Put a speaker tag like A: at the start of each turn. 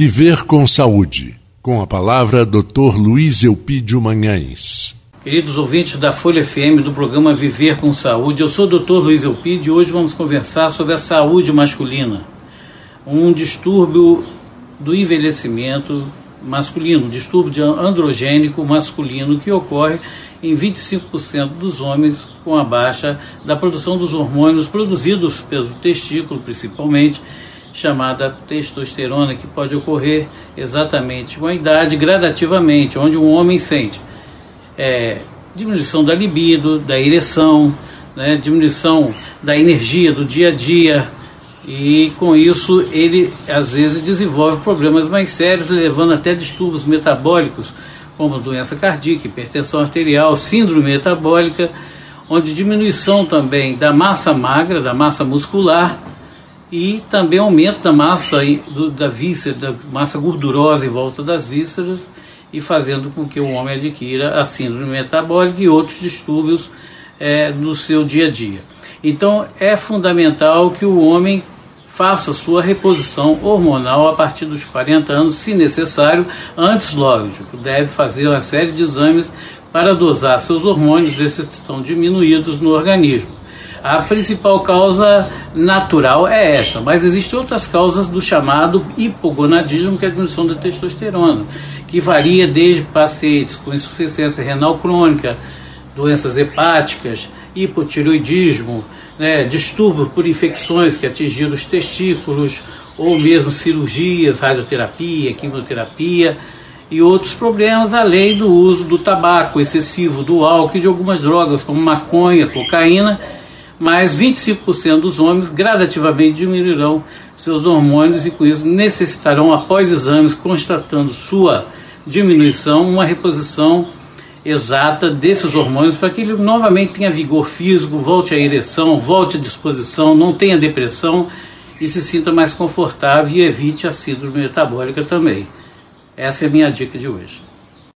A: Viver com Saúde. Com a palavra, Dr. Luiz Eupídio Manhães.
B: Queridos ouvintes da Folha FM do programa Viver com Saúde, eu sou o Dr. Luiz Eupídio e hoje vamos conversar sobre a saúde masculina, um distúrbio do envelhecimento masculino, um distúrbio androgênico masculino que ocorre em 25% dos homens com a baixa da produção dos hormônios produzidos pelo testículo, principalmente, chamada testosterona, que pode ocorrer exatamente com a idade, gradativamente, onde um homem sente é, diminuição da libido, da ereção, né, diminuição da energia do dia a dia, e com isso ele às vezes desenvolve problemas mais sérios, levando até distúrbios metabólicos, como doença cardíaca, hipertensão arterial, síndrome metabólica, onde diminuição também da massa magra, da massa muscular e também aumento da massa do, da víscera, da massa gordurosa em volta das vísceras e fazendo com que o homem adquira a síndrome metabólica e outros distúrbios é, no seu dia a dia. Então é fundamental que o homem faça sua reposição hormonal a partir dos 40 anos, se necessário, antes, lógico, deve fazer uma série de exames para dosar seus hormônios, ver se estão diminuídos no organismo. A principal causa natural é esta, mas existem outras causas do chamado hipogonadismo, que é a diminuição da testosterona, que varia desde pacientes com insuficiência renal crônica, doenças hepáticas, hipotiroidismo, né, distúrbios por infecções que atingiram os testículos, ou mesmo cirurgias, radioterapia, quimioterapia e outros problemas, além do uso do tabaco excessivo, do álcool e de algumas drogas, como maconha, cocaína, mas 25% dos homens gradativamente diminuirão seus hormônios e com isso necessitarão, após exames constatando sua diminuição, uma reposição exata desses hormônios para que ele novamente tenha vigor físico, volte à ereção, volte à disposição, não tenha depressão e se sinta mais confortável e evite a síndrome metabólica também. Essa é a minha dica de hoje.